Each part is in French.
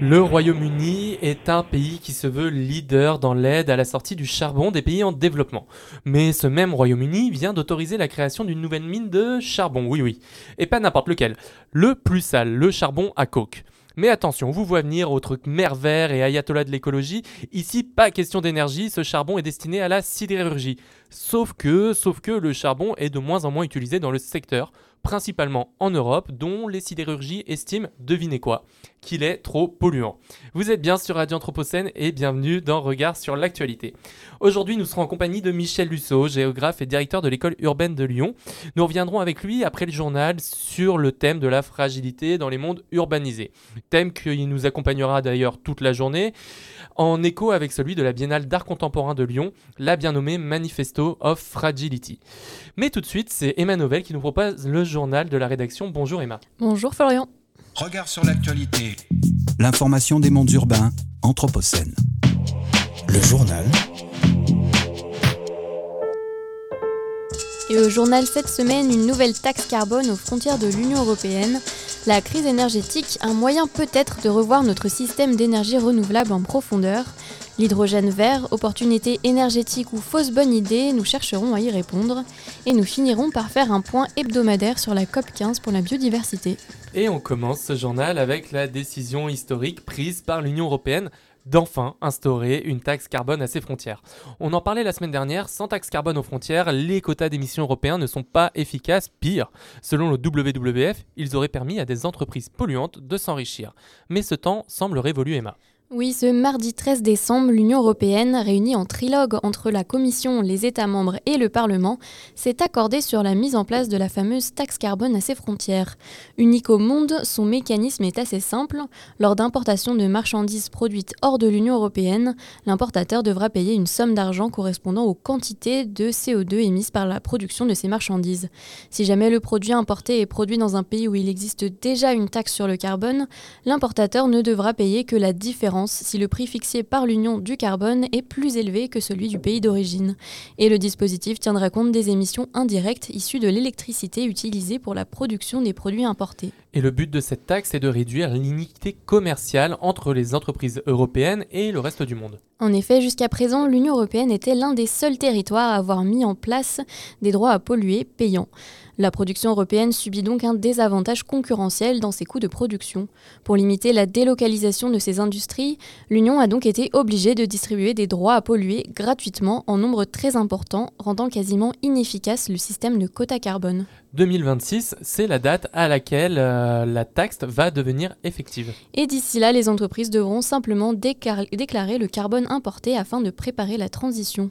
Le Royaume-Uni est un pays qui se veut leader dans l'aide à la sortie du charbon des pays en développement. Mais ce même Royaume-Uni vient d'autoriser la création d'une nouvelle mine de charbon, oui oui. Et pas n'importe lequel. Le plus sale, le charbon à coke. Mais attention, vous voyez venir au truc vert et ayatollah de l'écologie. Ici, pas question d'énergie, ce charbon est destiné à la sidérurgie. Sauf que, sauf que le charbon est de moins en moins utilisé dans le secteur, principalement en Europe, dont les sidérurgies estiment, devinez quoi, qu'il est trop polluant. Vous êtes bien sur Radio Anthropocène et bienvenue dans Regard sur l'actualité. Aujourd'hui, nous serons en compagnie de Michel Lusso, géographe et directeur de l'école urbaine de Lyon. Nous reviendrons avec lui après le journal sur le thème de la fragilité dans les mondes urbanisés. Thème qui nous accompagnera d'ailleurs toute la journée, en écho avec celui de la Biennale d'art contemporain de Lyon, la bien nommée Manifesto of Fragility. Mais tout de suite, c'est Emma Novel qui nous propose le journal de la rédaction. Bonjour Emma. Bonjour Florian. Regard sur l'actualité. L'information des mondes urbains, Anthropocène. Le journal Et au journal cette semaine, une nouvelle taxe carbone aux frontières de l'Union européenne. La crise énergétique, un moyen peut-être de revoir notre système d'énergie renouvelable en profondeur. L'hydrogène vert, opportunité énergétique ou fausse bonne idée, nous chercherons à y répondre. Et nous finirons par faire un point hebdomadaire sur la COP15 pour la biodiversité. Et on commence ce journal avec la décision historique prise par l'Union européenne d'enfin instaurer une taxe carbone à ses frontières. On en parlait la semaine dernière, sans taxe carbone aux frontières, les quotas d'émissions européens ne sont pas efficaces, pire. Selon le WWF, ils auraient permis à des entreprises polluantes de s'enrichir. Mais ce temps semble révolu, Emma. Oui, ce mardi 13 décembre, l'Union européenne, réunie en trilogue entre la Commission, les États membres et le Parlement, s'est accordée sur la mise en place de la fameuse taxe carbone à ses frontières. Unique au monde, son mécanisme est assez simple. Lors d'importation de marchandises produites hors de l'Union européenne, l'importateur devra payer une somme d'argent correspondant aux quantités de CO2 émises par la production de ces marchandises. Si jamais le produit importé est produit dans un pays où il existe déjà une taxe sur le carbone, l'importateur ne devra payer que la différence si le prix fixé par l'Union du carbone est plus élevé que celui du pays d'origine. Et le dispositif tiendra compte des émissions indirectes issues de l'électricité utilisée pour la production des produits importés. Et le but de cette taxe est de réduire l'iniquité commerciale entre les entreprises européennes et le reste du monde. En effet, jusqu'à présent, l'Union européenne était l'un des seuls territoires à avoir mis en place des droits à polluer payants. La production européenne subit donc un désavantage concurrentiel dans ses coûts de production. Pour limiter la délocalisation de ces industries, l'Union a donc été obligée de distribuer des droits à polluer gratuitement en nombre très important, rendant quasiment inefficace le système de quota carbone. 2026, c'est la date à laquelle euh, la taxe va devenir effective. Et d'ici là, les entreprises devront simplement déclarer le carbone importé afin de préparer la transition.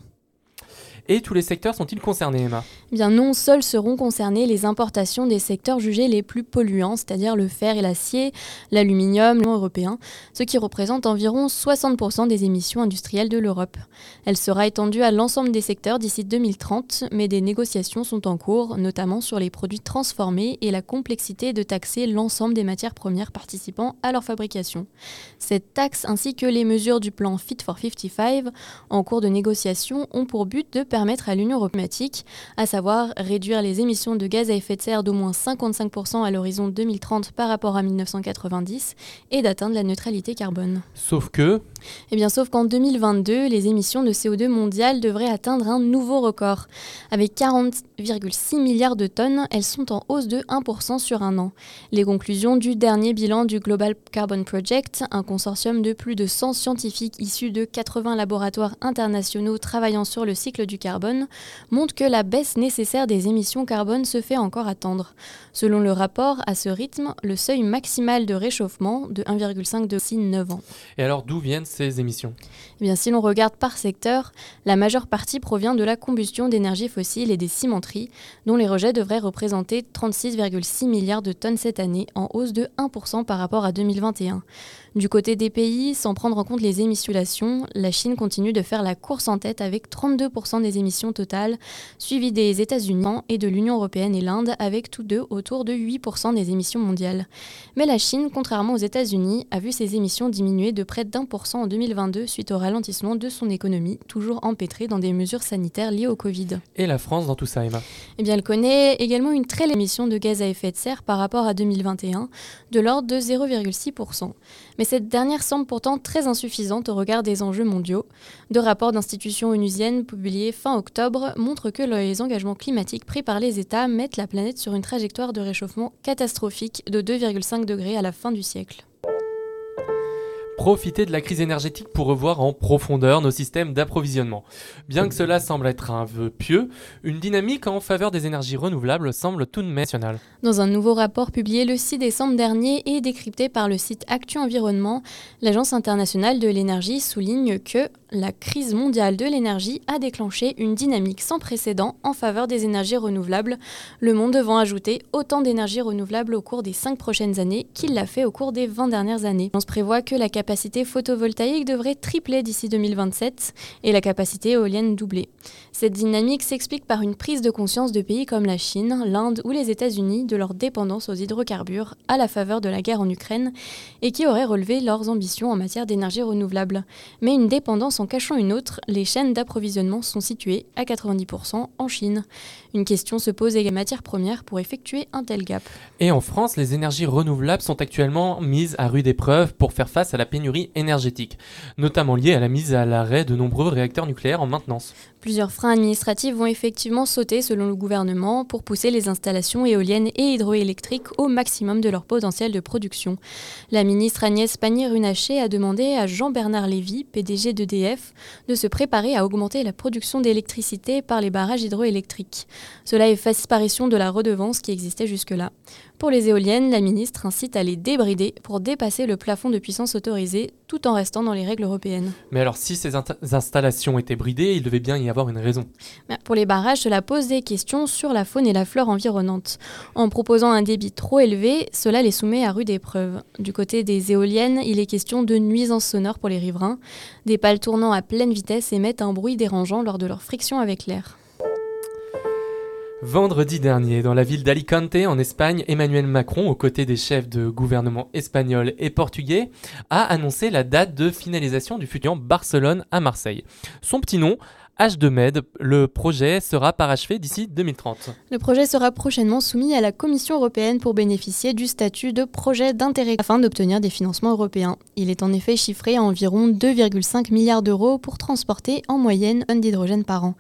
Et tous les secteurs sont-ils concernés, Emma? Eh Bien non, seuls seront concernés les importations des secteurs jugés les plus polluants, c'est-à-dire le fer et l'acier, l'aluminium, européen, ce qui représente environ 60% des émissions industrielles de l'Europe. Elle sera étendue à l'ensemble des secteurs d'ici 2030, mais des négociations sont en cours, notamment sur les produits transformés et la complexité de taxer l'ensemble des matières premières participant à leur fabrication. Cette taxe ainsi que les mesures du plan Fit for 55 en cours de négociation ont pour but de permettre à l'Union européenne, à savoir réduire les émissions de gaz à effet de serre d'au moins 55% à l'horizon 2030 par rapport à 1990 et d'atteindre la neutralité carbone. Sauf que, Eh bien, sauf qu'en 2022, les émissions de CO2 mondiales devraient atteindre un nouveau record. Avec 40,6 milliards de tonnes, elles sont en hausse de 1% sur un an. Les conclusions du dernier bilan du Global Carbon Project, un consortium de plus de 100 scientifiques issus de 80 laboratoires internationaux travaillant sur le cycle du carbone, montrent que la baisse nécessaire des émissions carbone se fait encore attendre. Selon le rapport, à ce rythme, le seuil maximal de réchauffement de 1,5 degré d'ici 9 ans. et alors d'où viennent ces émissions? Eh bien, si l'on regarde par secteur, la majeure partie provient de la combustion d'énergie fossile et des cimenteries, dont les rejets devraient représenter 36,6 milliards de tonnes cette année, en hausse de 1% par rapport à 2021. Du côté des pays, sans prendre en compte les émissions, la Chine continue de faire la course en tête avec 32% des émissions totales, suivi des États-Unis et de l'Union européenne et l'Inde avec tous deux autour de 8% des émissions mondiales. Mais la Chine, contrairement aux États-Unis, a vu ses émissions diminuer de près d'un pour cent en 2022 suite au ralentissement de son économie, toujours empêtrée dans des mesures sanitaires liées au Covid. Et la France dans tout ça, Emma? Eh bien, elle connaît également une très émission de gaz à effet de serre par rapport à 2021, de l'ordre de 0,6%. Mais cette dernière semble pourtant très insuffisante au regard des enjeux mondiaux. Deux rapports d'institutions onusiennes publiés fin octobre montrent que les engagements climatiques pris par les États mettent la planète sur une trajectoire de réchauffement catastrophique de 2,5 degrés à la fin du siècle profiter de la crise énergétique pour revoir en profondeur nos systèmes d'approvisionnement. Bien que cela semble être un vœu pieux, une dynamique en faveur des énergies renouvelables semble tout de même nationale. Dans un nouveau rapport publié le 6 décembre dernier et décrypté par le site Actu Environnement, l'Agence internationale de l'énergie souligne que la crise mondiale de l'énergie a déclenché une dynamique sans précédent en faveur des énergies renouvelables, le monde devant ajouter autant d'énergie renouvelable au cours des 5 prochaines années qu'il l'a fait au cours des 20 dernières années. On se prévoit que la capacité photovoltaïque devrait tripler d'ici 2027 et la capacité éolienne doubler. Cette dynamique s'explique par une prise de conscience de pays comme la Chine, l'Inde ou les États-Unis de leur dépendance aux hydrocarbures à la faveur de la guerre en Ukraine et qui auraient relevé leurs ambitions en matière d'énergie renouvelable. Mais une dépendance en cachant une autre, les chaînes d'approvisionnement sont situées à 90% en Chine. Une question se pose également matières premières pour effectuer un tel gap. Et en France, les énergies renouvelables sont actuellement mises à rude épreuve pour faire face à la pénurie énergétique, notamment liée à la mise à l'arrêt de nombreux réacteurs nucléaires en maintenance. Plusieurs freins administratifs vont effectivement sauter selon le gouvernement pour pousser les installations éoliennes et hydroélectriques au maximum de leur potentiel de production. La ministre Agnès Pannier-Runacher a demandé à Jean-Bernard Lévy, PDG d'EDF, de se préparer à augmenter la production d'électricité par les barrages hydroélectriques. Cela efface disparition de la redevance qui existait jusque-là. Pour les éoliennes, la ministre incite à les débrider pour dépasser le plafond de puissance autorisé tout en restant dans les règles européennes. Mais alors si ces installations étaient bridées, il devait bien y avoir une raison. Pour les barrages, cela pose des questions sur la faune et la flore environnante. En proposant un débit trop élevé, cela les soumet à rude épreuve. Du côté des éoliennes, il est question de nuisances sonores pour les riverains. Des pales tournant à pleine vitesse émettent un bruit dérangeant lors de leur friction avec l'air. Vendredi dernier, dans la ville d'Alicante, en Espagne, Emmanuel Macron, aux côtés des chefs de gouvernement espagnols et portugais, a annoncé la date de finalisation du futur Barcelone à Marseille. Son petit nom, H2Med. Le projet sera parachevé d'ici 2030. Le projet sera prochainement soumis à la Commission européenne pour bénéficier du statut de projet d'intérêt afin d'obtenir des financements européens. Il est en effet chiffré à environ 2,5 milliards d'euros pour transporter en moyenne un d'hydrogène par an.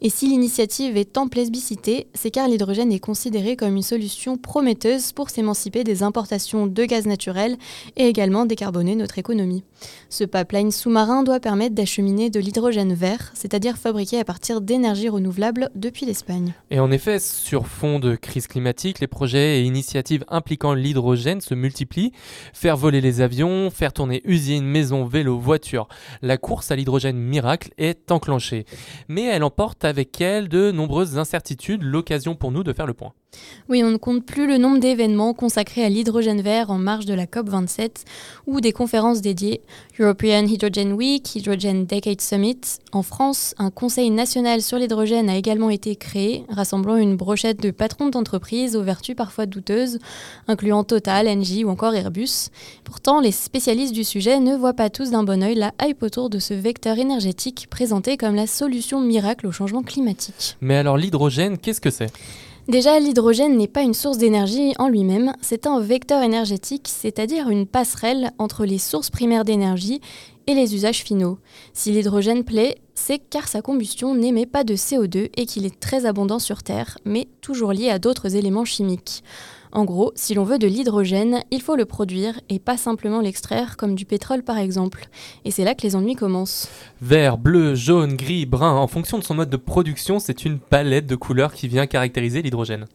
Et si l'initiative est en plébiscitée, c'est car l'hydrogène est considéré comme une solution prometteuse pour s'émanciper des importations de gaz naturel et également décarboner notre économie. Ce pipeline sous-marin doit permettre d'acheminer de l'hydrogène vert, c'est-à-dire fabriqué à partir d'énergie renouvelable depuis l'Espagne. Et en effet, sur fond de crise climatique, les projets et initiatives impliquant l'hydrogène se multiplient. Faire voler les avions, faire tourner usines, maisons, vélos, voitures. La course à l'hydrogène miracle est enclenchée. Mais elle emporte avec elle de nombreuses incertitudes, l'occasion pour nous de faire le point. Oui, on ne compte plus le nombre d'événements consacrés à l'hydrogène vert en marge de la COP27 ou des conférences dédiées. European Hydrogen Week, Hydrogen Decade Summit. En France, un conseil national sur l'hydrogène a également été créé, rassemblant une brochette de patrons d'entreprises aux vertus parfois douteuses, incluant Total, Engie ou encore Airbus. Pourtant, les spécialistes du sujet ne voient pas tous d'un bon oeil la hype autour de ce vecteur énergétique présenté comme la solution miracle au changement climatique. Mais alors l'hydrogène, qu'est-ce que c'est? Déjà, l'hydrogène n'est pas une source d'énergie en lui-même, c'est un vecteur énergétique, c'est-à-dire une passerelle entre les sources primaires d'énergie et les usages finaux. Si l'hydrogène plaît, c'est car sa combustion n'émet pas de CO2 et qu'il est très abondant sur Terre, mais toujours lié à d'autres éléments chimiques. En gros, si l'on veut de l'hydrogène, il faut le produire et pas simplement l'extraire comme du pétrole par exemple. Et c'est là que les ennuis commencent. Vert, bleu, jaune, gris, brun, en fonction de son mode de production, c'est une palette de couleurs qui vient caractériser l'hydrogène.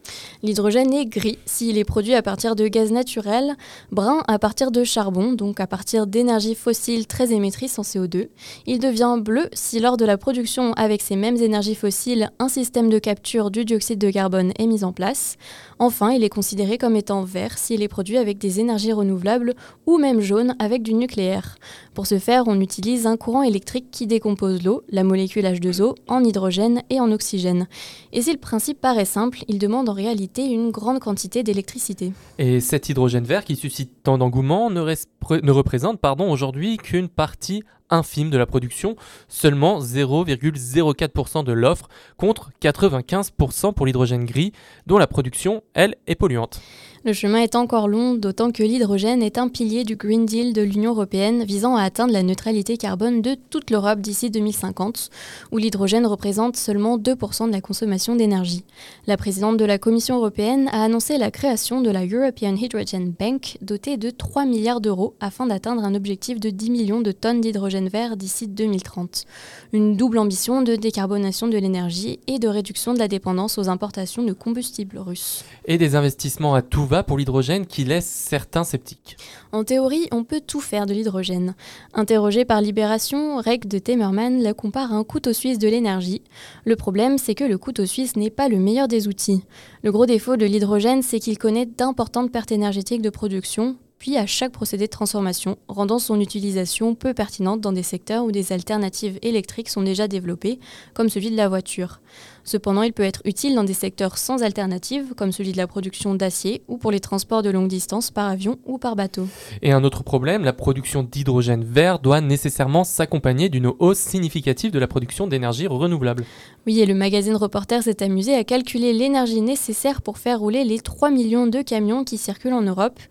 L'hydrogène est gris s'il est produit à partir de gaz naturel, brun à partir de charbon, donc à partir d'énergie fossile très émettrice en CO2. Il devient bleu si lors de la production avec ces mêmes énergies fossiles, un système de capture du dioxyde de carbone est mis en place. Enfin, il est considéré comme étant vert s'il est produit avec des énergies renouvelables ou même jaune avec du nucléaire. Pour ce faire, on utilise un courant électrique qui décompose l'eau, la molécule H2O, en hydrogène et en oxygène. Et si le principe paraît simple, il demande en réalité une grande quantité d'électricité. Et cet hydrogène vert qui suscite tant d'engouement ne, ne, représente aujourd'hui qu'une partie infime de la production, seulement 0,04% de l'offre contre 95% pour l'hydrogène gris dont la production, elle, est polluante. Le chemin est encore long, d'autant que l'hydrogène est un pilier du Green Deal de l'Union européenne visant à atteindre la neutralité carbone de toute l'Europe d'ici 2050, où l'hydrogène représente seulement 2% de la consommation d'énergie. La présidente de la Commission européenne a annoncé la création de la European Hydrogen Bank, dotée de 3 milliards d'euros afin d'atteindre un objectif de 10 millions de tonnes d'hydrogène vert d'ici 2030. Une double ambition de décarbonation de l'énergie et de réduction de la dépendance aux importations de combustibles russes. Et des investissements à tout pour l'hydrogène qui laisse certains sceptiques. En théorie, on peut tout faire de l'hydrogène. Interrogé par Libération, Rec de Temerman la compare à un couteau suisse de l'énergie. Le problème, c'est que le couteau suisse n'est pas le meilleur des outils. Le gros défaut de l'hydrogène, c'est qu'il connaît d'importantes pertes énergétiques de production, puis à chaque procédé de transformation, rendant son utilisation peu pertinente dans des secteurs où des alternatives électriques sont déjà développées, comme celui de la voiture. Cependant, il peut être utile dans des secteurs sans alternative, comme celui de la production d'acier ou pour les transports de longue distance par avion ou par bateau. Et un autre problème, la production d'hydrogène vert doit nécessairement s'accompagner d'une hausse significative de la production d'énergie renouvelable. Oui, et le magazine Reporter s'est amusé à calculer l'énergie nécessaire pour faire rouler les 3 millions de camions qui circulent en Europe.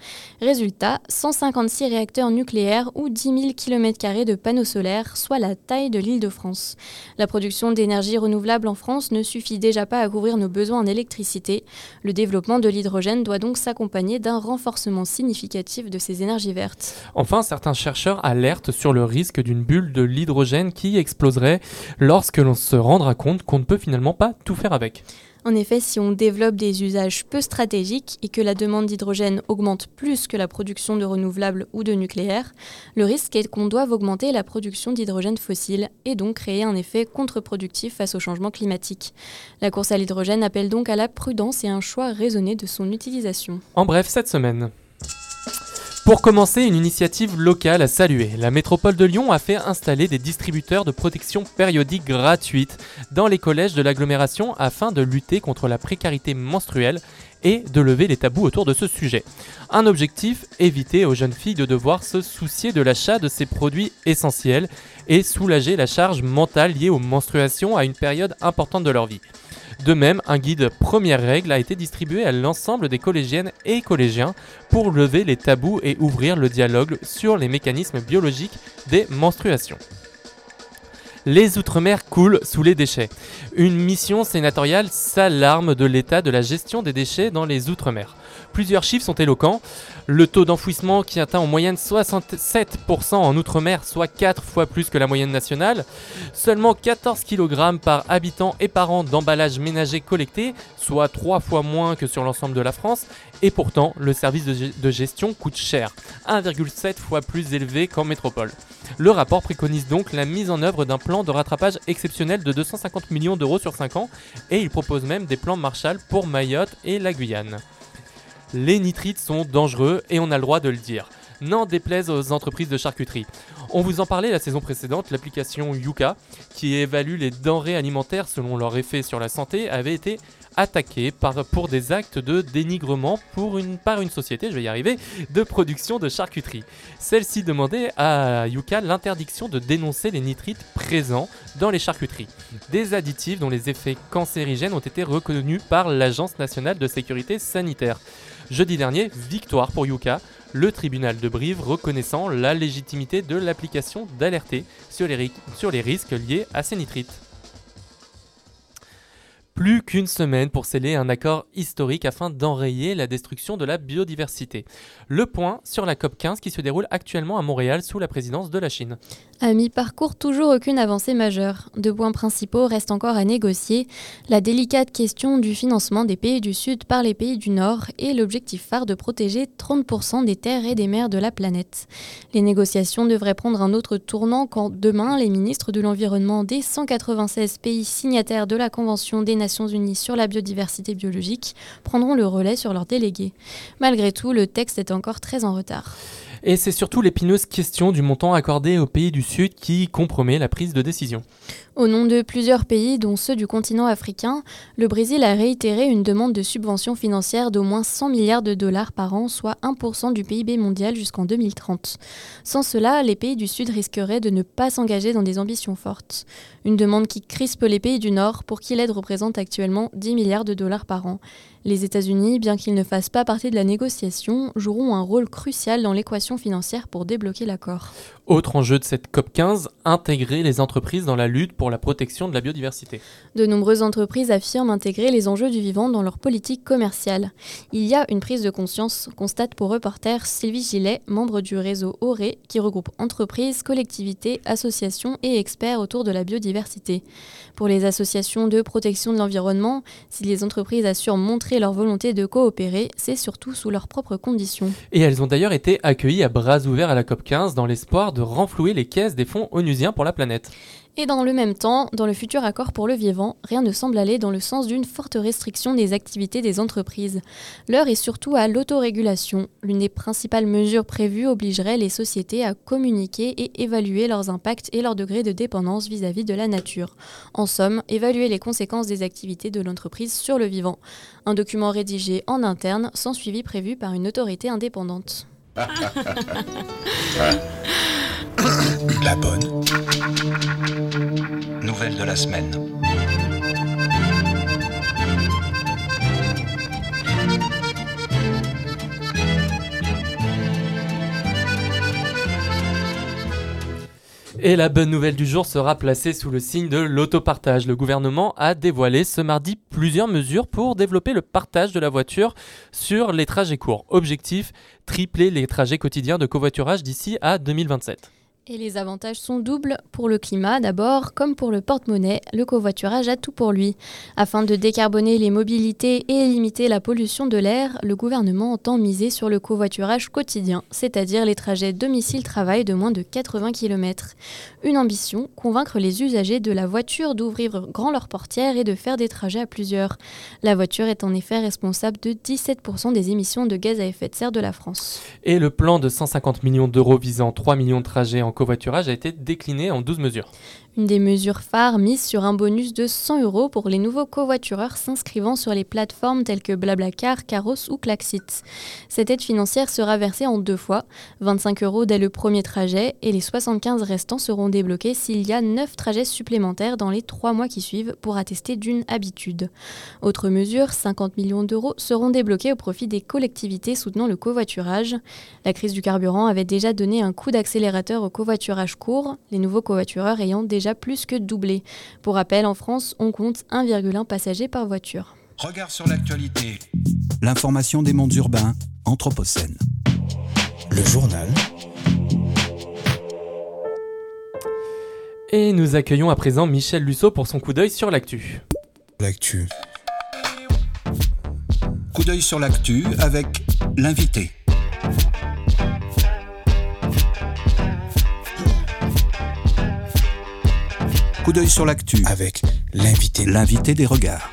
Résultat, 156 réacteurs nucléaires ou 10 000 km de panneaux solaires, soit la taille de l'île de France. La production d'énergie renouvelable en France ne suffit déjà pas à couvrir nos besoins en électricité. Le développement de l'hydrogène doit donc s'accompagner d'un renforcement significatif de ces énergies vertes. Enfin, certains chercheurs alertent sur le risque d'une bulle de l'hydrogène qui exploserait lorsque l'on se rendra compte qu'on ne peut finalement pas tout faire avec. En effet, si on développe des usages peu stratégiques et que la demande d'hydrogène augmente plus que la production de renouvelables ou de nucléaire, le risque est qu'on doive augmenter la production d'hydrogène fossile et donc créer un effet contre-productif face au changement climatique. La course à l'hydrogène appelle donc à la prudence et un choix raisonné de son utilisation. En bref, cette semaine. Pour commencer, une initiative locale à saluer. La métropole de Lyon a fait installer des distributeurs de protection périodique gratuite dans les collèges de l'agglomération afin de lutter contre la précarité menstruelle et de lever les tabous autour de ce sujet. Un objectif, éviter aux jeunes filles de devoir se soucier de l'achat de ces produits essentiels et soulager la charge mentale liée aux menstruations à une période importante de leur vie. De même, un guide première règle a été distribué à l'ensemble des collégiennes et collégiens pour lever les tabous et ouvrir le dialogue sur les mécanismes biologiques des menstruations. Les Outre-mer coulent sous les déchets. Une mission sénatoriale s'alarme de l'état de la gestion des déchets dans les Outre-mer. Plusieurs chiffres sont éloquents. Le taux d'enfouissement qui atteint en moyenne 67% en Outre-mer, soit 4 fois plus que la moyenne nationale. Seulement 14 kg par habitant et par an d'emballage ménager collecté, soit 3 fois moins que sur l'ensemble de la France. Et pourtant, le service de gestion coûte cher, 1,7 fois plus élevé qu'en métropole. Le rapport préconise donc la mise en œuvre d'un plan de rattrapage exceptionnel de 250 millions d'euros sur 5 ans et il propose même des plans Marshall pour Mayotte et la Guyane les nitrites sont dangereux et on a le droit de le dire. N'en déplaise aux entreprises de charcuterie. On vous en parlait la saison précédente, l'application Yuka, qui évalue les denrées alimentaires selon leur effet sur la santé, avait été attaquée pour des actes de dénigrement par une société, je vais y arriver, de production de charcuterie. Celle-ci demandait à Yuka l'interdiction de dénoncer les nitrites présents dans les charcuteries. Des additifs dont les effets cancérigènes ont été reconnus par l'Agence nationale de sécurité sanitaire. Jeudi dernier, victoire pour Yuka, le tribunal de Brive reconnaissant la légitimité de l'application d'alerter sur, sur les risques liés à ces nitrites. Plus qu'une semaine pour sceller un accord historique afin d'enrayer la destruction de la biodiversité. Le point sur la COP15 qui se déroule actuellement à Montréal sous la présidence de la Chine. À mi-parcours, toujours aucune avancée majeure. Deux points principaux restent encore à négocier. La délicate question du financement des pays du Sud par les pays du Nord et l'objectif phare de protéger 30% des terres et des mers de la planète. Les négociations devraient prendre un autre tournant quand demain, les ministres de l'Environnement des 196 pays signataires de la Convention des Nations Unies sur la biodiversité biologique prendront le relais sur leurs délégués. Malgré tout, le texte est encore très en retard. Et c'est surtout l'épineuse question du montant accordé aux pays du Sud qui compromet la prise de décision. Au nom de plusieurs pays, dont ceux du continent africain, le Brésil a réitéré une demande de subvention financière d'au moins 100 milliards de dollars par an, soit 1% du PIB mondial jusqu'en 2030. Sans cela, les pays du Sud risqueraient de ne pas s'engager dans des ambitions fortes. Une demande qui crispe les pays du Nord pour qui l'aide représente actuellement 10 milliards de dollars par an. Les États-Unis, bien qu'ils ne fassent pas partie de la négociation, joueront un rôle crucial dans l'équation financière pour débloquer l'accord. Autre enjeu de cette COP15, intégrer les entreprises dans la lutte pour la protection de la biodiversité. De nombreuses entreprises affirment intégrer les enjeux du vivant dans leur politique commerciale. Il y a une prise de conscience, constate pour reporter Sylvie Gillet, membre du réseau ORE, qui regroupe entreprises, collectivités, associations et experts autour de la biodiversité. Pour les associations de protection de l'environnement, si les entreprises assurent montrer leur volonté de coopérer, c'est surtout sous leurs propres conditions. Et elles ont d'ailleurs été accueillies à bras ouverts à la COP15 dans l'espoir de renflouer les caisses des fonds onusiens pour la planète. Et dans le même temps, dans le futur accord pour le vivant, rien ne semble aller dans le sens d'une forte restriction des activités des entreprises. L'heure est surtout à l'autorégulation. L'une des principales mesures prévues obligerait les sociétés à communiquer et évaluer leurs impacts et leur degré de dépendance vis-à-vis de la nature. En somme, évaluer les conséquences des activités de l'entreprise sur le vivant. Un document rédigé en interne sans suivi prévu par une autorité indépendante. La bonne. Nouvelle de la semaine. Et la bonne nouvelle du jour sera placée sous le signe de l'autopartage. Le gouvernement a dévoilé ce mardi plusieurs mesures pour développer le partage de la voiture sur les trajets courts. Objectif, tripler les trajets quotidiens de covoiturage d'ici à 2027. Et les avantages sont doubles pour le climat d'abord, comme pour le porte-monnaie, le covoiturage a tout pour lui. Afin de décarboner les mobilités et limiter la pollution de l'air, le gouvernement entend miser sur le covoiturage quotidien, c'est-à-dire les trajets domicile-travail de moins de 80 km. Une ambition, convaincre les usagers de la voiture d'ouvrir grand leurs portières et de faire des trajets à plusieurs. La voiture est en effet responsable de 17% des émissions de gaz à effet de serre de la France. Et le plan de 150 millions d'euros visant 3 millions de trajets en covoiturage a été décliné en 12 mesures. Une des mesures phares mises sur un bonus de 100 euros pour les nouveaux covoitureurs s'inscrivant sur les plateformes telles que Blablacar, Caros ou Klaxit. Cette aide financière sera versée en deux fois, 25 euros dès le premier trajet et les 75 restants seront débloqués s'il y a 9 trajets supplémentaires dans les 3 mois qui suivent pour attester d'une habitude. Autre mesure, 50 millions d'euros seront débloqués au profit des collectivités soutenant le covoiturage. La crise du carburant avait déjà donné un coup d'accélérateur au covoiturage court, les nouveaux covoitureurs ayant déjà plus que doublé. Pour rappel, en France, on compte 1,1 passagers par voiture. Regard sur l'actualité. L'information des mondes urbains, Anthropocène. Le journal. Et nous accueillons à présent Michel Lusso pour son coup d'œil sur l'actu. L'actu. Coup d'œil sur l'actu avec l'invité. Coup d'œil sur l'actu avec l'invité. L'invité des regards.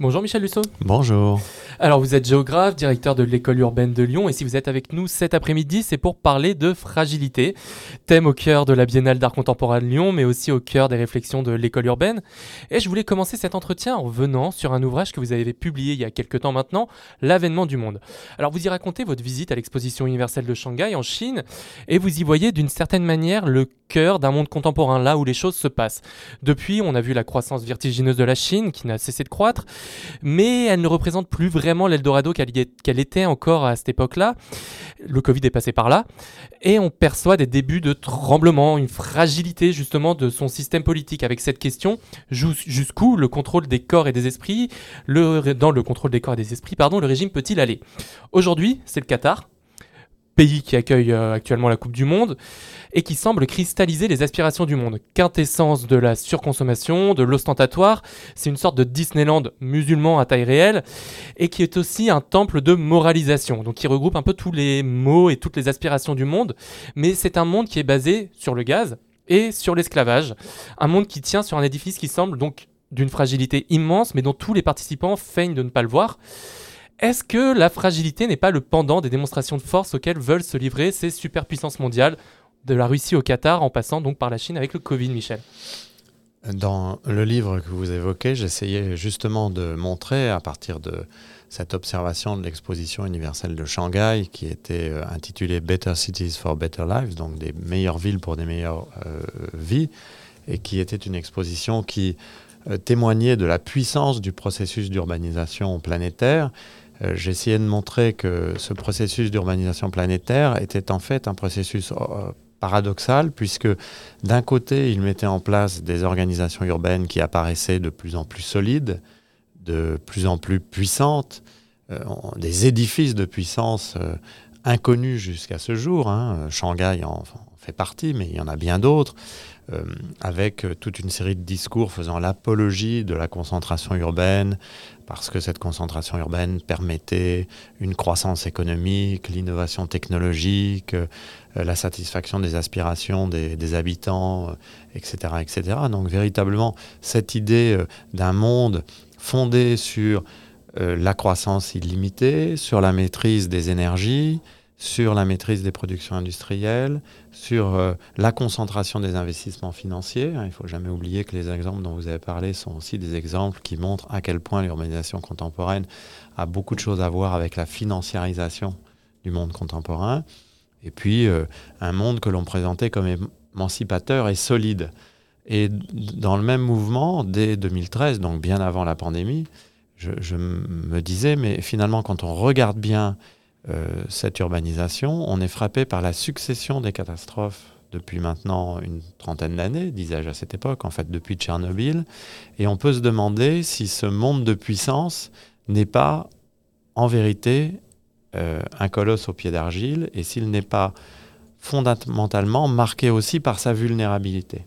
Bonjour Michel Lusso. Bonjour. Alors vous êtes géographe, directeur de l'école urbaine de Lyon et si vous êtes avec nous cet après-midi, c'est pour parler de fragilité, thème au cœur de la Biennale d'art contemporain de Lyon mais aussi au cœur des réflexions de l'école urbaine. Et je voulais commencer cet entretien en venant sur un ouvrage que vous avez publié il y a quelques temps maintenant, L'avènement du monde. Alors vous y racontez votre visite à l'exposition universelle de Shanghai en Chine et vous y voyez d'une certaine manière le cœur d'un monde contemporain, là où les choses se passent. Depuis, on a vu la croissance vertigineuse de la Chine qui n'a cessé de croître, mais elle ne représente plus vraiment l'Eldorado qu'elle était encore à cette époque-là. Le Covid est passé par là, et on perçoit des débuts de tremblement, une fragilité justement de son système politique. Avec cette question jusqu'où le contrôle des corps et des esprits, dans le contrôle des corps et des esprits, pardon, le régime peut-il aller? Aujourd'hui, c'est le Qatar, pays qui accueille euh, actuellement la Coupe du Monde et qui semble cristalliser les aspirations du monde. Quintessence de la surconsommation, de l'ostentatoire, c'est une sorte de Disneyland musulman à taille réelle et qui est aussi un temple de moralisation, donc qui regroupe un peu tous les mots et toutes les aspirations du monde, mais c'est un monde qui est basé sur le gaz et sur l'esclavage, un monde qui tient sur un édifice qui semble donc d'une fragilité immense, mais dont tous les participants feignent de ne pas le voir. Est-ce que la fragilité n'est pas le pendant des démonstrations de force auxquelles veulent se livrer ces superpuissances mondiales, de la Russie au Qatar, en passant donc par la Chine avec le Covid, Michel? Dans le livre que vous évoquez, j'essayais justement de montrer, à partir de cette observation de l'exposition universelle de Shanghai, qui était euh, intitulée Better Cities for Better Lives, donc des meilleures villes pour des meilleures euh, vies, et qui était une exposition qui euh, témoignait de la puissance du processus d'urbanisation planétaire euh, essayé de montrer que ce processus d'urbanisation planétaire était en fait un processus euh, paradoxal, puisque d'un côté, il mettait en place des organisations urbaines qui apparaissaient de plus en plus solides, de plus en plus puissantes, euh, des édifices de puissance inconnus jusqu'à ce jour. Hein. Shanghai en, fait partie, mais il y en a bien d'autres. Avec toute une série de discours faisant l'apologie de la concentration urbaine, parce que cette concentration urbaine permettait une croissance économique, l'innovation technologique, euh, la satisfaction des aspirations des, habitants, etc., euh, etc. Donc véritablement, cette idée d'un monde fondé sur la croissance illimitée, sur la maîtrise des énergies, sur la maîtrise des productions industrielles, sur euh, la concentration des investissements financiers. Hein, il ne faut jamais oublier que les exemples dont vous avez parlé sont aussi des exemples qui montrent à quel point l'urbanisation contemporaine a beaucoup de choses à voir avec la financiarisation du monde contemporain. Et puis, euh, un monde que l'on présentait comme émancipateur et solide. Et dans le même mouvement, dès 2013, donc bien avant la pandémie, je, me disais, mais finalement, quand on regarde bien cette urbanisation, on est frappé par la succession des catastrophes depuis maintenant une trentaine d'années, disais-je à cette époque, en fait depuis Tchernobyl, et on peut se demander si ce monde de puissance n'est pas en vérité euh, un colosse au pied d'argile, et s'il n'est pas fondamentalement marqué aussi par sa vulnérabilité.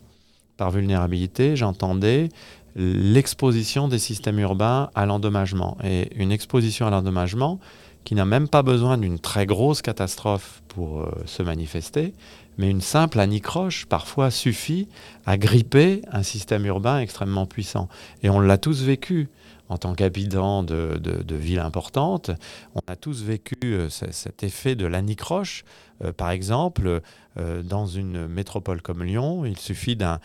Par vulnérabilité, j'entendais l'exposition des systèmes urbains à l'endommagement. Et une exposition à l'endommagement, qui n'a même pas besoin d'une très grosse catastrophe pour euh, se manifester, mais une simple anicroche parfois suffit à gripper un système urbain extrêmement puissant. Et on l'a tous vécu en tant qu'habitant de, de, villes importantes. On a tous vécu euh, cet effet de l'anicroche. Euh, par exemple, dans une métropole comme Lyon, il suffit d'un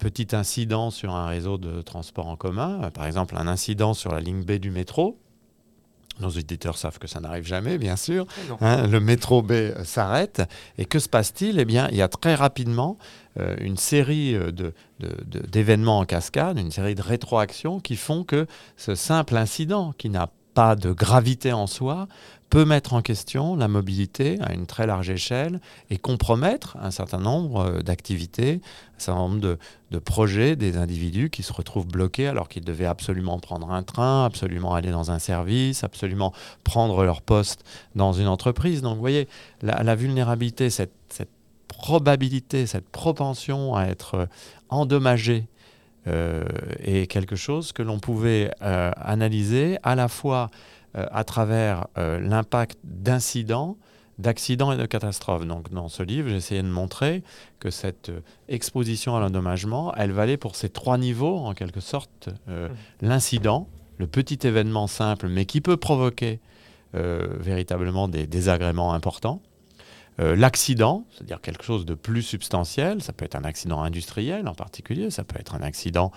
petit incident sur un réseau de transport en commun, par exemple un incident sur la ligne B du métro, nos éditeurs savent que ça n'arrive jamais, bien sûr. Hein, le métro B euh, s'arrête. Et que se passe-t-il? Eh bien, il y a très rapidement euh, une série euh, d'événements en cascade, une série de rétroactions qui font que ce simple incident, qui n'a pas de gravité en soi, peut mettre en question la mobilité à une très large échelle et compromettre un certain nombre euh, d'activités, un certain nombre de, projets des individus qui se retrouvent bloqués alors qu'ils devaient absolument prendre un train, absolument aller dans un service, absolument prendre leur poste dans une entreprise. Donc vous voyez, la, vulnérabilité, cette, probabilité, cette propension à être euh, endommagé euh, est quelque chose que l'on pouvait analyser à la fois à travers euh, l'impact d'incidents, d'accidents et de catastrophes. Donc dans ce livre, j'essayais de montrer que cette euh, exposition à l'endommagement, elle valait pour ces trois niveaux, en quelque sorte, mmh. l'incident, le petit événement simple, mais qui peut provoquer véritablement des désagréments importants. l'accident, c'est-à-dire quelque chose de plus substantiel, ça peut être un accident industriel en particulier, ça peut être un accident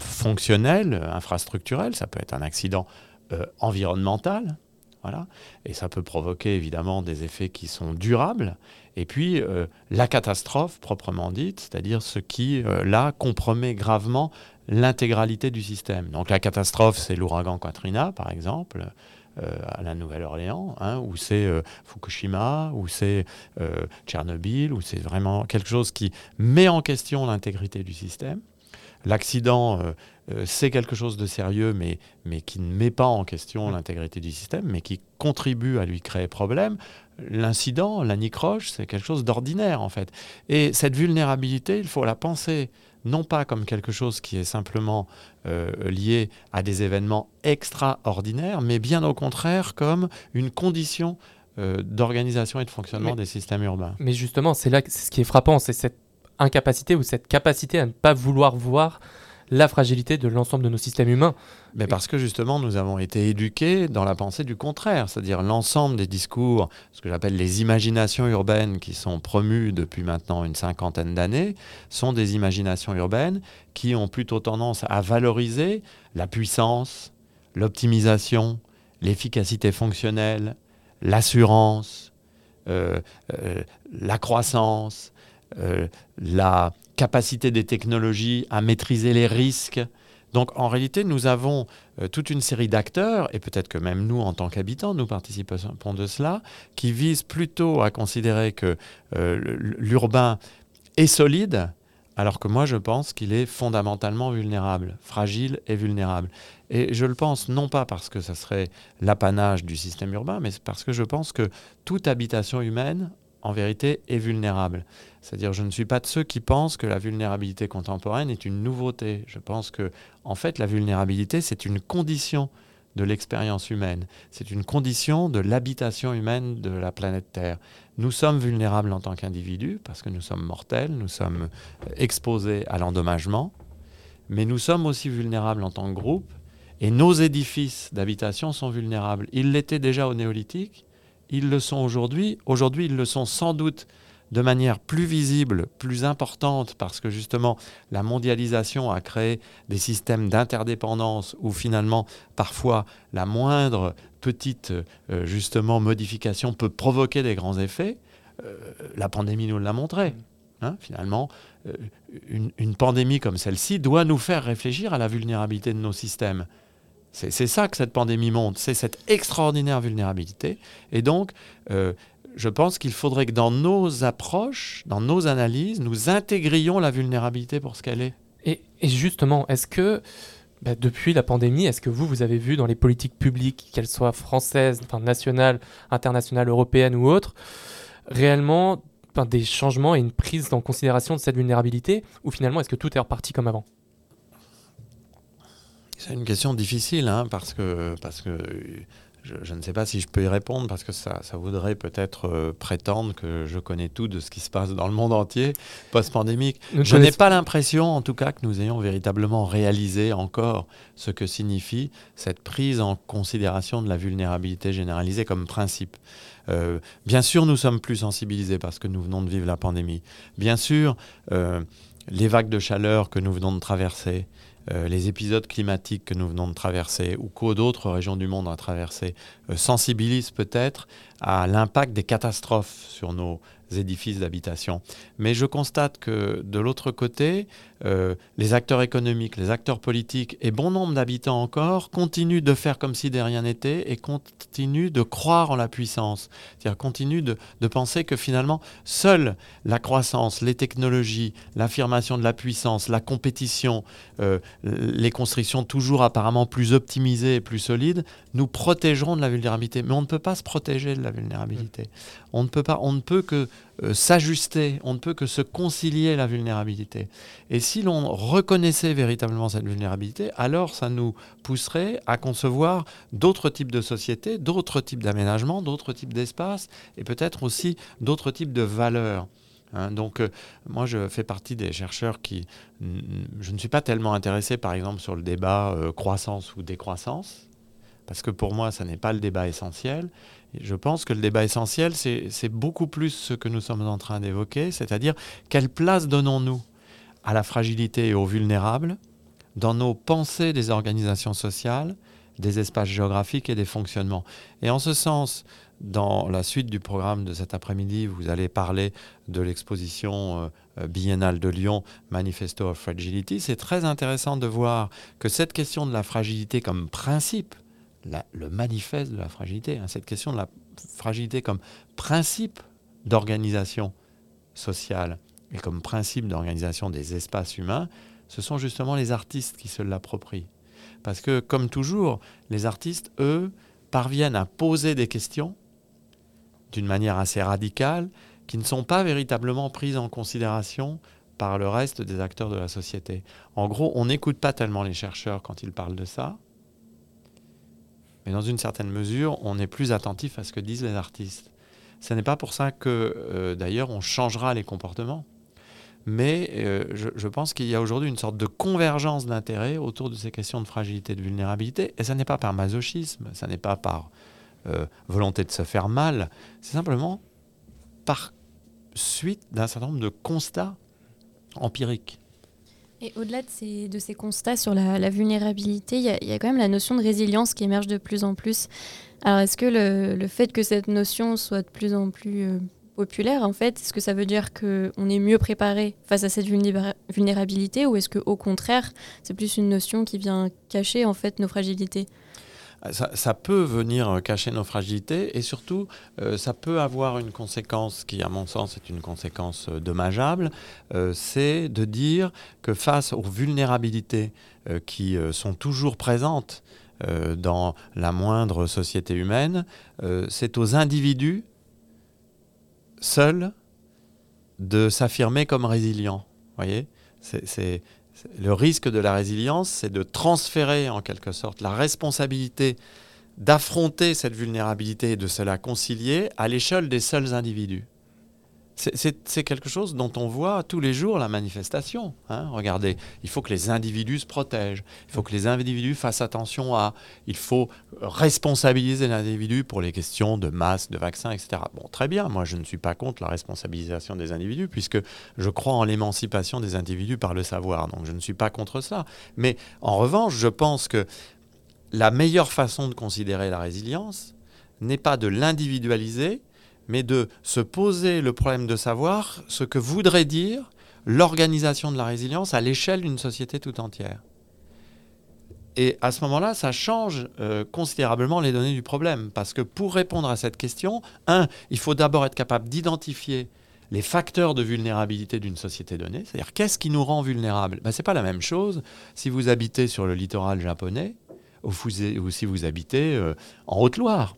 fonctionnel, infrastructurel, ça peut être un accident euh, environnementale. Voilà. Et ça peut provoquer évidemment des effets qui sont durables. Et puis euh, la catastrophe proprement dite, c'est-à-dire ce qui, euh, là, compromet gravement l'intégralité du système. Donc la catastrophe, c'est l'ouragan Katrina, par exemple, à la Nouvelle-Orléans, hein, ou c'est Fukushima, ou c'est Tchernobyl, ou c'est vraiment quelque chose qui met en question l'intégrité du système. L'accident, euh, euh, c'est quelque chose de sérieux, mais, mais qui ne met pas en question l'intégrité du système, mais qui contribue à lui créer problème. L'incident, l'anicroche, c'est quelque chose d'ordinaire, en fait. Et cette vulnérabilité, il faut la penser non pas comme quelque chose qui est simplement euh, lié à des événements extraordinaires, mais bien au contraire comme une condition d'organisation et de fonctionnement des systèmes urbains. Mais justement, c'est là ce qui est frappant, c'est cette incapacité ou cette capacité à ne pas vouloir voir la fragilité de l'ensemble de nos systèmes humains. Mais parce que justement, nous avons été éduqués dans la pensée du contraire, c'est-à-dire l'ensemble des discours, ce que j'appelle les imaginations urbaines qui sont promues depuis maintenant une cinquantaine d'années, sont des imaginations urbaines qui ont plutôt tendance à valoriser la puissance, l'optimisation, l'efficacité fonctionnelle, l'assurance, euh, euh, la croissance, euh, la capacité des technologies à maîtriser les risques. Donc en réalité, nous avons toute une série d'acteurs, et peut-être que même nous, en tant qu'habitants, nous participons de cela, qui visent plutôt à considérer que l'urbain est solide, alors que moi je pense qu'il est fondamentalement vulnérable, fragile et vulnérable. Et je le pense non pas parce que ça serait l'apanage du système urbain, mais parce que je pense que toute habitation humaine, en vérité, est vulnérable. C'est-à-dire, je ne suis pas de ceux qui pensent que la vulnérabilité contemporaine est une nouveauté. Je pense que, en fait, la vulnérabilité, c'est une condition de l'expérience humaine. C'est une condition de l'habitation humaine de la planète Terre. Nous sommes vulnérables en tant qu'individus parce que nous sommes mortels, nous sommes exposés à l'endommagement, mais nous sommes aussi vulnérables en tant que groupe et nos édifices d'habitation sont vulnérables. Ils l'étaient déjà au néolithique, ils le sont aujourd'hui. Aujourd'hui, ils le sont sans doute de manière plus visible, plus importante, parce que justement la mondialisation a créé des systèmes d'interdépendance où finalement parfois la moindre petite euh, justement modification peut provoquer des grands effets. Euh, la pandémie nous l'a montré. Hein, finalement, euh, une, une, pandémie comme celle-ci doit nous faire réfléchir à la vulnérabilité de nos systèmes. C'est ça que cette pandémie montre, c'est cette extraordinaire vulnérabilité. Et donc, je pense qu'il faudrait que dans nos approches, dans nos analyses, nous intégrions la vulnérabilité pour ce qu'elle est. Et, justement, est-ce que bah, depuis la pandémie, est-ce que vous, vous avez vu dans les politiques publiques, qu'elles soient françaises, enfin, nationales, internationales, européennes ou autres, réellement des changements et une prise en considération de cette vulnérabilité Ou finalement, est-ce que tout est reparti comme avant? C'est une question difficile, hein, parce que, parce que je, ne sais pas si je peux y répondre parce que ça, voudrait peut-être euh, prétendre que je connais tout de ce qui se passe dans le monde entier post-pandémique. Je n'ai pas l'impression, en tout cas, que nous ayons véritablement réalisé encore ce que signifie cette prise en considération de la vulnérabilité généralisée comme principe. Euh, bien sûr, nous sommes plus sensibilisés parce que nous venons de vivre la pandémie. Bien sûr, euh, les vagues de chaleur que nous venons de traverser, euh, les épisodes climatiques que nous venons de traverser ou qu'aux d'autres régions du monde ont traversé euh, sensibilisent peut-être à l'impact des catastrophes sur nos édifices d'habitation. Mais je constate que de l'autre côté, euh, les acteurs économiques, les acteurs politiques et bon nombre d'habitants encore continuent de faire comme si de rien n'était et continuent de croire en la puissance. C'est-à-dire continuent de, penser que finalement, seule la croissance, les technologies, l'affirmation de la puissance, la compétition, euh, les constructions toujours apparemment plus optimisées et plus solides, nous protégeront de la vulnérabilité. Mais on ne peut pas se protéger de la vulnérabilité. On ne peut, pas, on ne peut que euh, s'ajuster, on ne peut que se concilier la vulnérabilité. Et si l'on reconnaissait véritablement cette vulnérabilité, alors ça nous pousserait à concevoir d'autres types de sociétés, d'autres types d'aménagements, d'autres types d'espaces et peut-être aussi d'autres types de valeurs. Hein. donc, euh, moi, je fais partie des chercheurs qui. Je ne suis pas tellement intéressé, par exemple, sur le débat euh, croissance ou décroissance, parce que pour moi, ça n'est pas le débat essentiel je pense que le débat essentiel, c'est beaucoup plus ce que nous sommes en train d'évoquer, c'est-à-dire quelle place donnons-nous à la fragilité et aux vulnérables dans nos pensées des organisations sociales, des espaces géographiques et des fonctionnements. Et en ce sens, dans la suite du programme de cet après-midi, vous allez parler de l'exposition euh, biennale de Lyon, Manifesto of Fragility. C'est très intéressant de voir que cette question de la fragilité comme principe le manifeste de la fragilité, hein, cette question de la fragilité comme principe d'organisation sociale et comme principe d'organisation des espaces humains, ce sont justement les artistes qui se l'approprient. Parce que, comme toujours, les artistes, eux, parviennent à poser des questions d'une manière assez radicale qui ne sont pas véritablement prises en considération par le reste des acteurs de la société. En gros, on n'écoute pas tellement les chercheurs quand ils parlent de ça, mais dans une certaine mesure, on est plus attentif à ce que disent les artistes. Ce n'est pas pour ça que, euh, d'ailleurs, on changera les comportements. mais euh, je, pense qu'il y a aujourd'hui une sorte de convergence d'intérêts autour de ces questions de fragilité de vulnérabilité. Et ça n'est pas par masochisme, ça n'est pas par euh, volonté de se faire mal, c'est simplement par suite d'un certain nombre de constats empiriques. Et au-delà de ces, de ces constats sur la, vulnérabilité, il y, a- quand même la notion de résilience qui émerge de plus en plus. Alors est-ce que le, fait que cette notion soit de plus en plus euh, populaire, en fait, est-ce que ça veut dire qu'on est mieux préparé face à cette vulnéra- vulnérabilité ou est-ce qu'au contraire, c'est plus une notion qui vient cacher en fait nos fragilités? Ça, peut venir euh, cacher nos fragilités et surtout, euh, ça peut avoir une conséquence qui, à mon sens, est une conséquence euh, dommageable. c'est de dire que face aux vulnérabilités qui sont toujours présentes dans la moindre société humaine, c'est aux individus seuls de s'affirmer comme résilients. Voyez? C'est- le risque de la résilience, c'est de transférer en quelque sorte la responsabilité d'affronter cette vulnérabilité et de se la concilier à l'échelle des seuls individus. C'est- quelque chose dont on voit tous les jours la manifestation. hein. Regardez, il faut que les individus se protègent, il faut que les individus fassent attention à, il faut responsabiliser l'individu pour les questions de masse, de vaccins, etc. Bon, très bien, moi je ne suis pas contre la responsabilisation des individus puisque je crois en l'émancipation des individus par le savoir, donc je ne suis pas contre ça. Mais en revanche, je pense que la meilleure façon de considérer la résilience n'est pas de l'individualiser, mais de se poser le problème de savoir ce que voudrait dire l'organisation de la résilience à l'échelle d'une société tout entière. Et à ce moment-là, ça change euh, considérablement les données du problème, parce que pour répondre à cette question, un, il faut d'abord être capable d'identifier les facteurs de vulnérabilité d'une société donnée, c'est-à-dire qu'est-ce qui nous rend vulnérables? Ben, Ce n'est pas la même chose si vous habitez sur le littoral japonais ou, si vous habitez euh, en Haute-Loire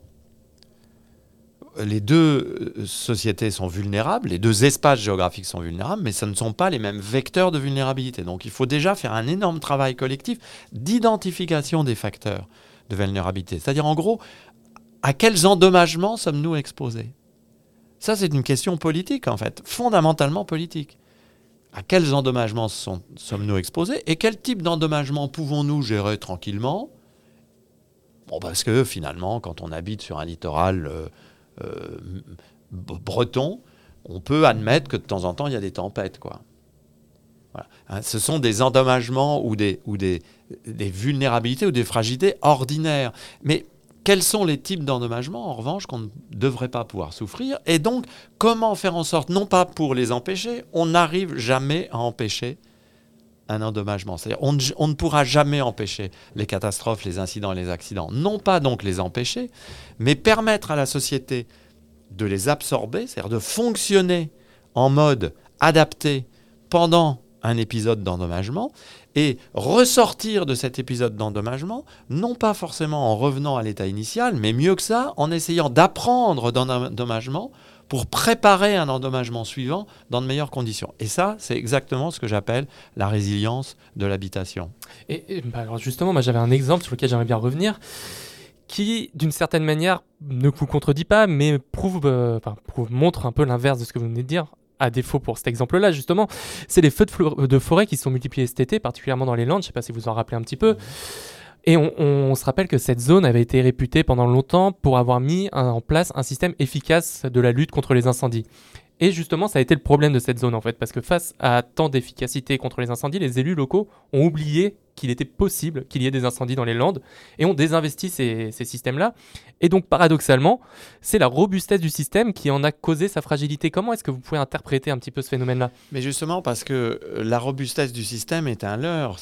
les deux euh, sociétés sont vulnérables, les deux espaces géographiques sont vulnérables, mais ce ne sont pas les mêmes vecteurs de vulnérabilité. Donc il faut déjà faire un énorme travail collectif d'identification des facteurs de vulnérabilité. C'est-à-dire en gros, à quels endommagements sommes-nous exposés? Ça c'est une question politique en fait, fondamentalement politique. À quels endommagements sommes-nous exposés et quel type d'endommagement pouvons-nous gérer tranquillement? Bon, parce que finalement, quand on habite sur un littoral euh, breton, on peut admettre que de temps en temps, il y a des tempêtes. Quoi. Voilà. Hein, ce sont des endommagements ou, des, ou des vulnérabilités ou des fragilités ordinaires. Mais quels sont les types d'endommagements, en revanche, qu'on ne devrait pas pouvoir souffrir Et donc, comment faire en sorte, non pas pour les empêcher, on n'arrive jamais à empêcher un endommagement. C'est-à-dire on, ne- pourra jamais empêcher les catastrophes, les incidents les accidents. Non pas donc les empêcher, mais permettre à la société de les absorber, c'est-à-dire de fonctionner en mode adapté pendant un épisode d'endommagement et ressortir de cet épisode d'endommagement, non pas forcément en revenant à l'état initial, mais mieux que ça, en essayant d'apprendre d'un endommagement pour préparer un endommagement suivant dans de meilleures conditions. Et ça, c'est exactement ce que j'appelle la résilience de l'habitation. Et, et, bah, alors justement, moi j'avais un exemple sur lequel j'aimerais bien revenir, qui d'une certaine manière ne vous contredit pas, mais prouve, euh, enfin, prouve- montre un peu l'inverse de ce que vous venez de dire. À défaut pour cet exemple-là, justement, c'est les feux de, forêt qui sont multipliés cet été, particulièrement dans les Landes. Je ne sais pas si vous vous en rappelez un petit peu. Et on, se rappelle que cette zone avait été réputée pendant longtemps pour avoir mis en place un système efficace de la lutte contre les incendies. Et justement, ça a été le problème de cette zone en fait, parce que face à tant d'efficacité contre les incendies, les élus locaux ont oublié qu'il était possible qu'il y ait des incendies dans les Landes et ont désinvesti ces, systèmes-là. Et donc, paradoxalement, c'est la robustesse du système qui en a causé sa fragilité. Comment est-ce que vous pouvez interpréter un petit peu ce phénomène-là? Mais justement parce que euh, la robustesse du système est un leurre.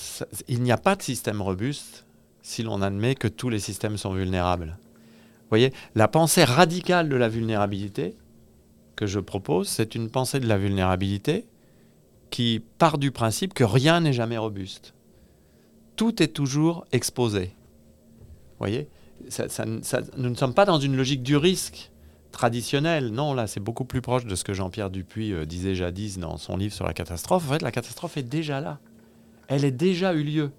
Il n'y a pas de système robuste si l'on admet que tous les systèmes sont vulnérables. Vous voyez, la pensée radicale de la vulnérabilité que je propose, c'est une pensée de la vulnérabilité qui part du principe que rien n'est jamais robuste. Tout est toujours exposé. Vous voyez Ça- ça- Nous ne sommes pas dans une logique du risque traditionnelle. Non, là, c'est beaucoup plus proche de ce que Jean-Pierre Dupuis euh, disait jadis dans son livre sur la catastrophe. En fait, la catastrophe est déjà là. Elle est déjà eu lieu.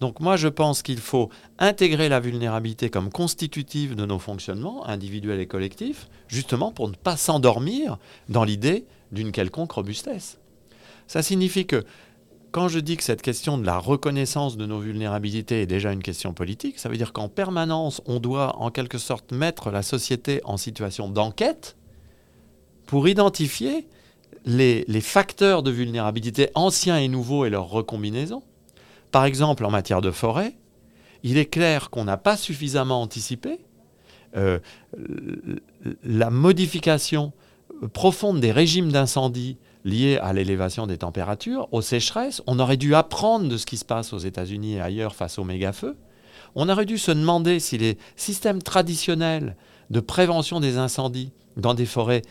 Donc moi, je pense qu'il faut intégrer la vulnérabilité comme constitutive de nos fonctionnements, individuels et collectifs, justement pour ne pas s'endormir dans l'idée d'une quelconque robustesse. Ça signifie que quand je dis que cette question de la reconnaissance de nos vulnérabilités est déjà une question politique, ça veut dire qu'en permanence, on doit en quelque sorte mettre la société en situation d'enquête pour identifier les, facteurs de vulnérabilité anciens et nouveaux et leur recombinaison. Par exemple, en matière de forêt, il est clair qu'on n'a pas suffisamment anticipé euh, la modification profonde des régimes d'incendie liés à l'élévation des températures, aux sécheresses. On aurait dû apprendre de ce qui se passe aux États-Unis et ailleurs face aux méga-feux. On aurait dû se demander si les systèmes traditionnels de prévention des incendies dans des forêts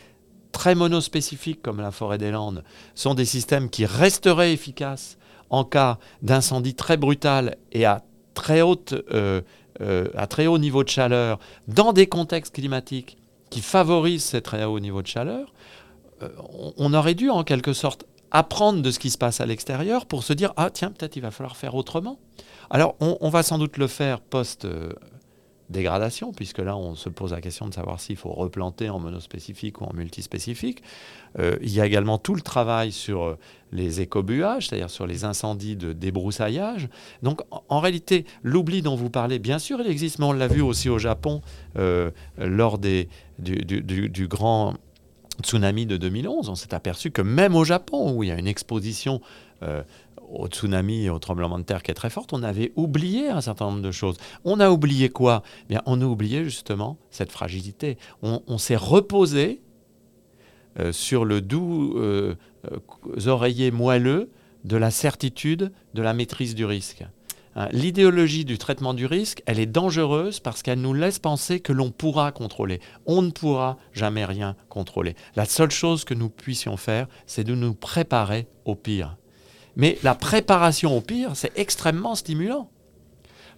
très monospécifiques comme la forêt des Landes sont des systèmes qui resteraient efficaces en cas d'incendie très brutal et à très, haute, euh, euh, à très haut niveau de chaleur dans des contextes climatiques qui favorisent ces très hauts niveaux de chaleur, euh, on aurait dû en quelque sorte apprendre de ce qui se passe à l'extérieur pour se dire ah tiens peut-être il va falloir faire autrement. Alors on, on va sans doute le faire post dégradation, puisque là, on se pose la question de savoir s'il faut replanter en monospécifique ou en multispécifique. Euh, il y a également tout le travail sur euh, les écobuages, c'est-à-dire sur les incendies de débroussaillage. Donc, en, réalité, l'oubli dont vous parlez, bien sûr, il existe, mais on l'a vu aussi au Japon euh, lors des, du, grand tsunami de 2011. On s'est aperçu que même au Japon, où il y a une exposition au tsunami et au tremblement de terre qui est très forte, on avait oublié un certain nombre de choses. On a oublié quoi? Eh Bien, On a oublié justement cette fragilité. On, s'est reposé euh, sur le doux euh, euh, oreiller moelleux de la certitude de la maîtrise du risque. Hein, l'idéologie du traitement du risque, elle est dangereuse parce qu'elle nous laisse penser que l'on pourra contrôler. On ne pourra jamais rien contrôler. La seule chose que nous puissions faire, c'est de nous préparer au pire. Mais la préparation au pire, c'est extrêmement stimulant.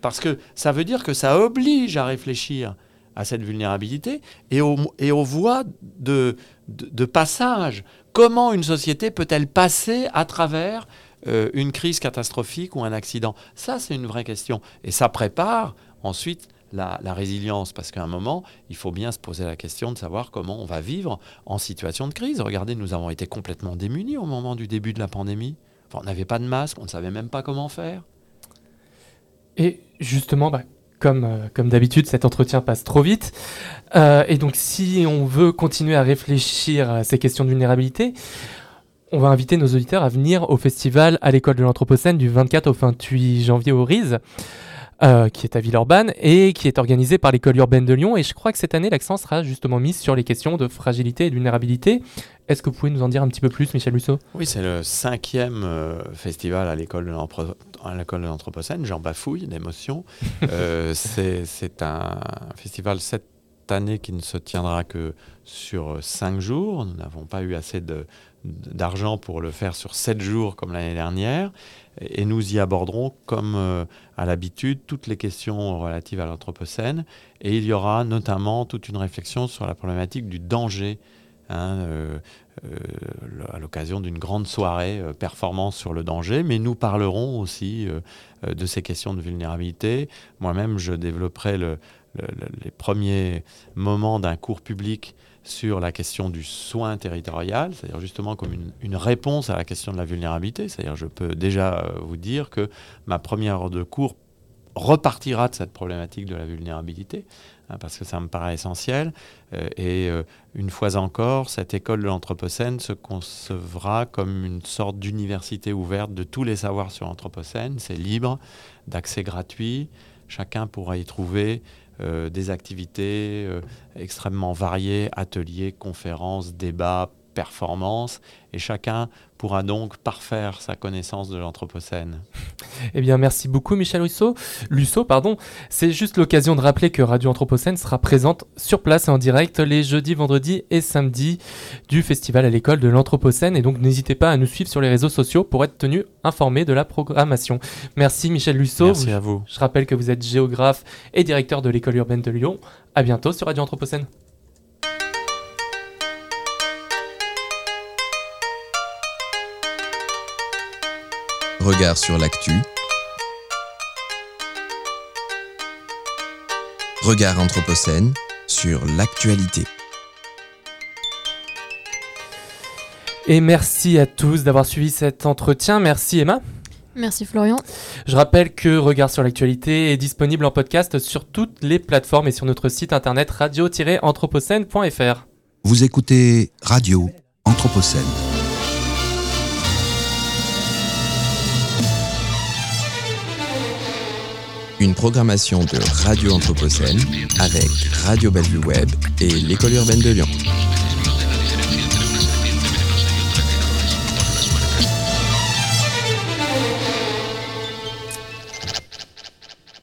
Parce que ça veut dire que ça oblige à réfléchir à cette vulnérabilité et aux, et aux voies de, de, passage. Comment une société peut-elle passer à travers euh, une crise catastrophique ou un accident? Ça, c'est une vraie question. Et ça prépare ensuite la, la, résilience, parce qu'à un moment, il faut bien se poser la question de savoir comment on va vivre en situation de crise. Regardez, nous avons été complètement démunis au moment du début de la pandémie on n'avait pas de masque, on ne savait même pas comment faire. Et justement, bah, comme, euh, comme d'habitude, cet entretien passe trop vite. Euh, et donc, si on veut continuer à réfléchir à ces questions de vulnérabilité, on va inviter nos auditeurs à venir au festival à l'école de l'Anthropocène du 24 au 28 janvier au RISE. Euh, qui est à Villeurbanne et qui est organisé par l'école urbaine de Lyon. Et je crois que cette année, l'accent sera justement mis sur les questions de fragilité et de vulnérabilité. Est-ce que vous pouvez nous en dire un petit peu plus, Michel Lusso Oui, c'est le cinquième euh, festival à l'école de l'Anthropocène. J'en bafouille d'émotion. euh, c'est un festival cette année qui ne se tiendra que sur cinq jours. Nous n'avons pas eu assez d'argent pour le faire sur sept jours comme l'année dernière. Et nous y aborderons, comme euh, à l'habitude, toutes les questions relatives à l'Anthropocène. Et il y aura notamment toute une réflexion sur la problématique du danger, hein, euh, euh, à l'occasion d'une grande soirée performance sur le danger. Mais nous parlerons aussi de ces questions de vulnérabilité. Moi-même, je développerai le, les premiers moments d'un cours public sur la question du soin territorial, c'est-à-dire justement comme une, réponse à la question de la vulnérabilité. C'est-à-dire je peux déjà euh, vous dire que ma première heure de cours repartira de cette problématique de la vulnérabilité, hein, parce que ça me paraît essentiel. Euh, et euh, une fois encore, cette école de l'Anthropocène se concevra comme une sorte d'université ouverte de tous les savoirs sur l'Anthropocène. C'est libre, d'accès gratuit. Chacun pourra y trouver euh, des activités euh, extrêmement variées, ateliers, conférences, débats, performances, et chacun pourra donc parfaire sa connaissance de l'Anthropocène. Eh bien, merci beaucoup Michel Russo. Lusso, pardon. C'est juste l'occasion de rappeler que Radio Anthropocène sera présente sur place et en direct les jeudis, vendredis et samedis du festival à l'école de l'Anthropocène. Et donc, n'hésitez pas à nous suivre sur les réseaux sociaux pour être tenu informé de la programmation. Merci Michel Lusso. Merci à vous. Je rappelle que vous êtes géographe et directeur de l'école urbaine de Lyon. À bientôt sur Radio Anthropocène. Regard sur l'actu. Regard Anthropocène sur l'actualité. Et merci à tous d'avoir suivi cet entretien. Merci Emma. Merci Florian. Je rappelle que Regard sur l'actualité est disponible en podcast sur toutes les plateformes et sur notre site internet radio-anthropocène.fr. Vous écoutez Radio Anthropocène. Une programmation de Radio Anthropocène avec Radio Bellevue Web et l'École urbaine de Lyon.